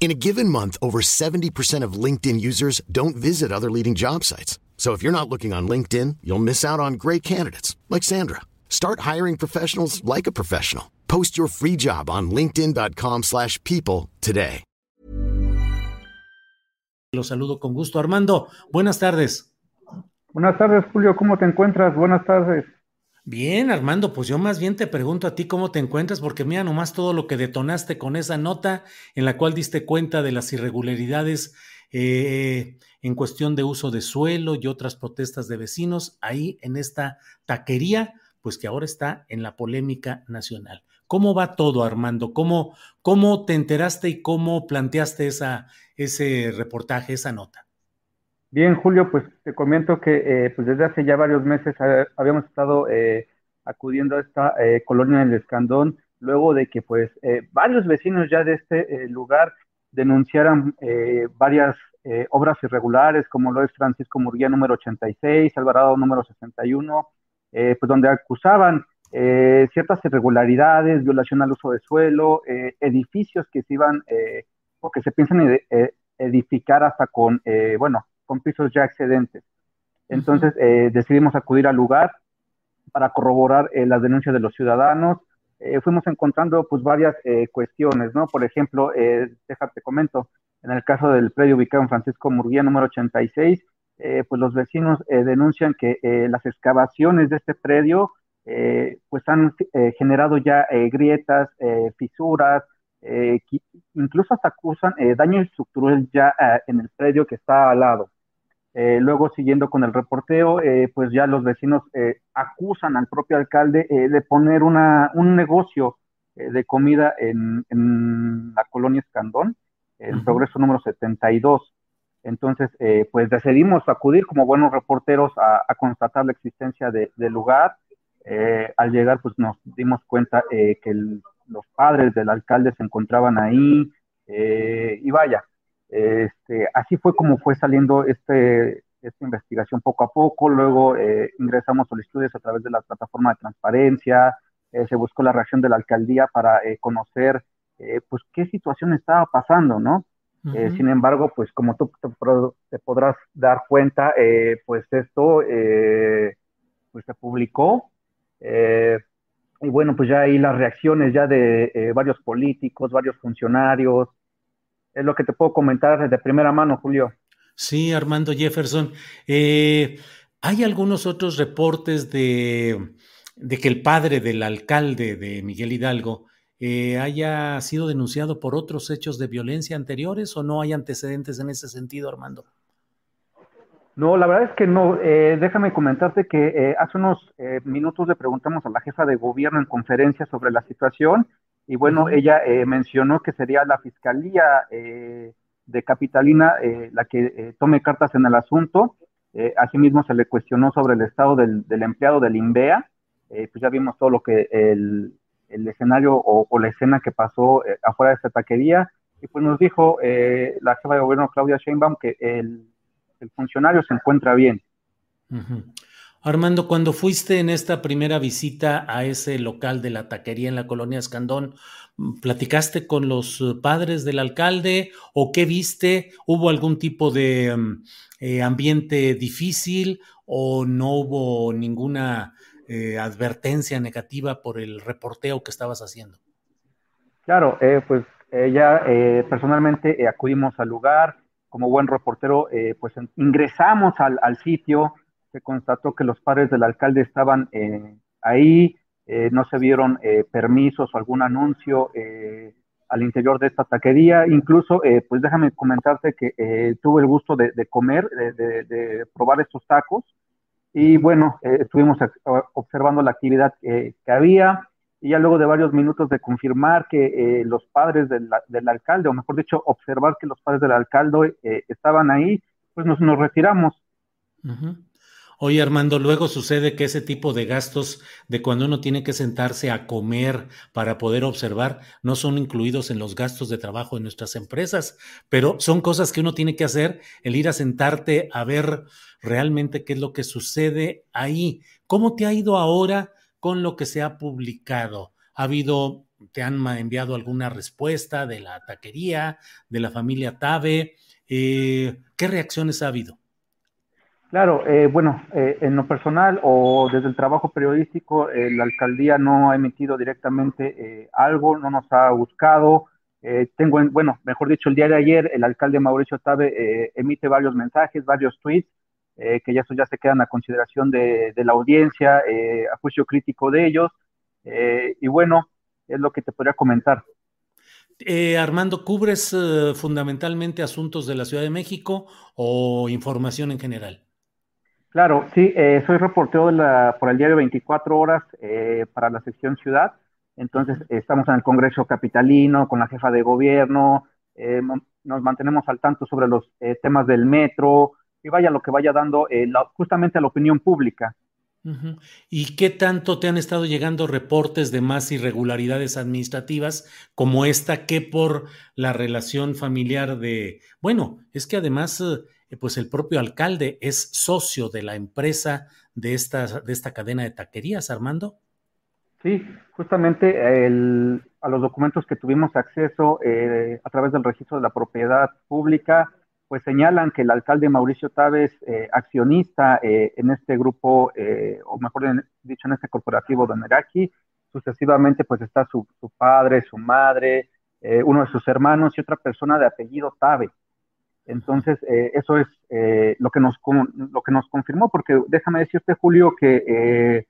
In a given month, over 70% of LinkedIn users don't visit other leading job sites. So if you're not looking on LinkedIn, you'll miss out on great candidates like Sandra. Start hiring professionals like a professional. Post your free job on linkedin.com/people slash people today. Los saludo con gusto. Armando, buenas tardes. Buenas tardes, Julio. ¿Cómo te encuentras? Buenas tardes. Bien, Armando, pues yo más bien te pregunto a ti cómo te encuentras, porque mira nomás todo lo que detonaste con esa nota en la cual diste cuenta de las irregularidades eh, en cuestión de uso de suelo y otras protestas de vecinos ahí en esta taquería, pues que ahora está en la polémica nacional. ¿Cómo va todo, Armando? ¿Cómo, cómo te enteraste y cómo planteaste esa, ese reportaje, esa nota? Bien, Julio, pues te comento que eh, pues desde hace ya varios meses habíamos estado eh, acudiendo a esta eh, colonia del Escandón, luego de que pues eh, varios vecinos ya de este eh, lugar denunciaran varias obras irregulares, como lo es Francisco Murguía número 86, Alvarado número 61, eh, pues donde acusaban ciertas irregularidades, violación al uso de suelo, edificios que se iban o que se piensan ed- edificar hasta con, bueno, con pisos ya excedentes. Entonces eh, decidimos acudir al lugar para corroborar eh, las denuncias de los ciudadanos. Eh, fuimos encontrando pues varias eh, cuestiones, ¿no? Por ejemplo, eh, déjate comento, en el caso del predio ubicado en Francisco Murguía número 86, eh, pues los vecinos eh, denuncian que las excavaciones de este predio pues han generado ya grietas, fisuras, incluso hasta acusan daño estructural ya en el predio que está al lado. Eh, luego, siguiendo con el reporteo, eh, pues ya los vecinos eh, acusan al propio alcalde eh, de poner una, un negocio eh, de comida en, en la colonia Escandón, Ujú. Progreso número 72. Entonces, eh, pues decidimos acudir como buenos reporteros a, a constatar la existencia de- del lugar. Eh, al llegar, pues nos dimos cuenta que el- los padres del alcalde se encontraban ahí y vaya, este, así fue como fue saliendo este, esta investigación poco a poco. Luego eh, ingresamos solicitudes a través de la plataforma de transparencia. eh, se buscó la reacción de la alcaldía para eh, conocer eh, pues qué situación estaba pasando, ¿no? Eh, sin embargo, pues como tú te, te podrás dar cuenta, eh, pues esto eh, pues se publicó. eh, y bueno, pues ya ahí las reacciones ya de varios políticos, varios funcionarios. Es lo que te puedo comentar de primera mano, Julio. Sí, Armando Jefferson. Eh, hay algunos otros reportes de, de que el padre del alcalde de Miguel Hidalgo eh, haya sido denunciado por otros hechos de violencia anteriores o no hay antecedentes en ese sentido, Armando. No, la verdad es que no. Eh, déjame comentarte que eh, hace unos eh, minutos le preguntamos a la jefa de gobierno en conferencia sobre la situación y bueno, ella eh, mencionó que sería la Fiscalía eh, de Capitalina eh, la que eh, tome cartas en el asunto. Eh, asimismo, se le cuestionó sobre el estado del, del empleado del INVEA. Eh, pues ya vimos todo lo que el, el escenario o, o la escena que pasó afuera de esta taquería. Y pues nos dijo eh, la jefa de gobierno Claudia Sheinbaum que el el funcionario se encuentra bien. Ujú. Armando, cuando fuiste en esta primera visita a ese local de la taquería en la colonia Escandón, ¿platicaste con los eh, padres del alcalde o qué viste? ¿Hubo algún tipo de um, eh, ambiente difícil o no hubo ninguna eh, advertencia negativa por el reporteo que estabas haciendo? Claro, eh, pues ya personalmente acudimos al lugar, como buen reportero, pues ingresamos al, sitio, se constató que los padres del alcalde estaban eh, ahí, eh, no se vieron permisos o algún anuncio al interior de esta taquería. Incluso, pues déjame comentarte que tuve el gusto de, comer, de, probar estos tacos. Y bueno, estuvimos observando la actividad que había y ya luego de varios minutos de confirmar que eh, los padres del, alcalde, o mejor dicho, observar que los padres del alcalde eh, estaban ahí, pues nos, nos retiramos. Oye, Armando, luego sucede que ese tipo de gastos de cuando uno tiene que sentarse a comer para poder observar no son incluidos en los gastos de trabajo de nuestras empresas, pero son cosas que uno tiene que hacer, el ir a sentarte a ver realmente qué es lo que sucede ahí. ¿Cómo te ha ido ahora? con lo que se ha publicado? ¿Ha habido, te han enviado alguna respuesta de la taquería, de la familia Tabe? Eh, ¿Qué reacciones ha habido? Claro, eh, bueno, eh, en lo personal o desde el trabajo periodístico, la alcaldía no ha emitido directamente algo, no nos ha buscado. tengo, bueno, mejor dicho, el día de ayer el alcalde Mauricio Tabe emite varios mensajes, varios tweets eh, que ya eso ya se quedan a consideración de, la audiencia, eh, a juicio crítico de ellos. Eh, y bueno, es lo que te podría comentar. Armando, ¿cubres fundamentalmente asuntos de la Ciudad de México o información en general? Claro, sí, soy reportero de la, por el diario 24 horas para la sección Ciudad. Entonces, estamos en el Congreso Capitalino con la jefa de gobierno, nos mantenemos al tanto sobre los temas del metro, y vaya lo que vaya dando eh, justamente a la opinión pública. ¿Y qué tanto te han estado llegando reportes de más irregularidades administrativas como esta que por la relación familiar de, bueno, es que además, eh, pues el propio alcalde es socio de la empresa de esta, de esta cadena de taquerías, Armando? Sí, justamente a los documentos que tuvimos acceso eh, a través del registro de la propiedad pública, pues señalan que el alcalde Mauricio Távez, eh, accionista eh, en este grupo, eh, o mejor dicho, en este corporativo de Meraki, sucesivamente pues está su, padre, su madre, uno de sus hermanos y otra persona de apellido Tabe. Entonces, eso es lo, que nos, lo que nos confirmó, porque déjame decirte, Julio, que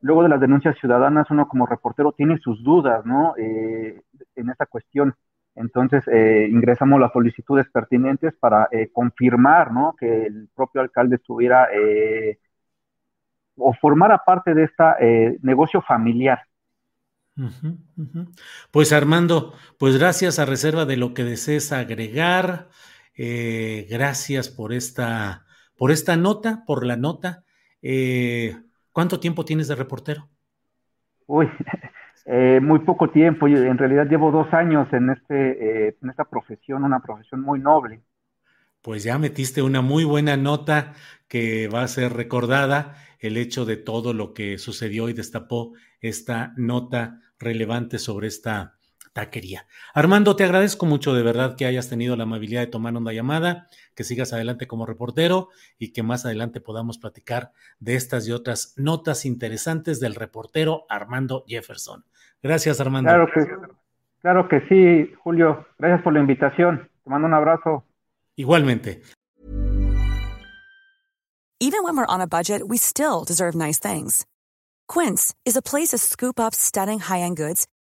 luego de las denuncias ciudadanas, uno como reportero tiene sus dudas, ¿no? en esta cuestión. Entonces, eh, ingresamos las solicitudes pertinentes para eh, confirmar ¿no? que el propio alcalde estuviera eh, o formara parte de este negocio familiar. Pues Armando, pues gracias a reserva de lo que desees agregar. Gracias por esta, por esta nota, por la nota. ¿Cuánto tiempo tienes de reportero? Uy, eh, muy poco tiempo, en realidad llevo dos años en, este, eh, en esta profesión, una profesión muy noble. Pues ya metiste una muy buena nota que va a ser recordada, el hecho de todo lo que sucedió y destapó esta nota relevante sobre esta taquería. Armando, te agradezco mucho de verdad que hayas tenido la amabilidad de tomar una llamada, que sigas adelante como reportero y que más adelante podamos platicar de estas y otras notas interesantes del reportero Armando Jefferson. Gracias, Armando. Claro que, claro que sí, Julio. Gracias por la invitación. Te mando un abrazo. Igualmente. Even when we're on a budget, we still deserve nice things. Quince is a place to scoop up stunning high-end goods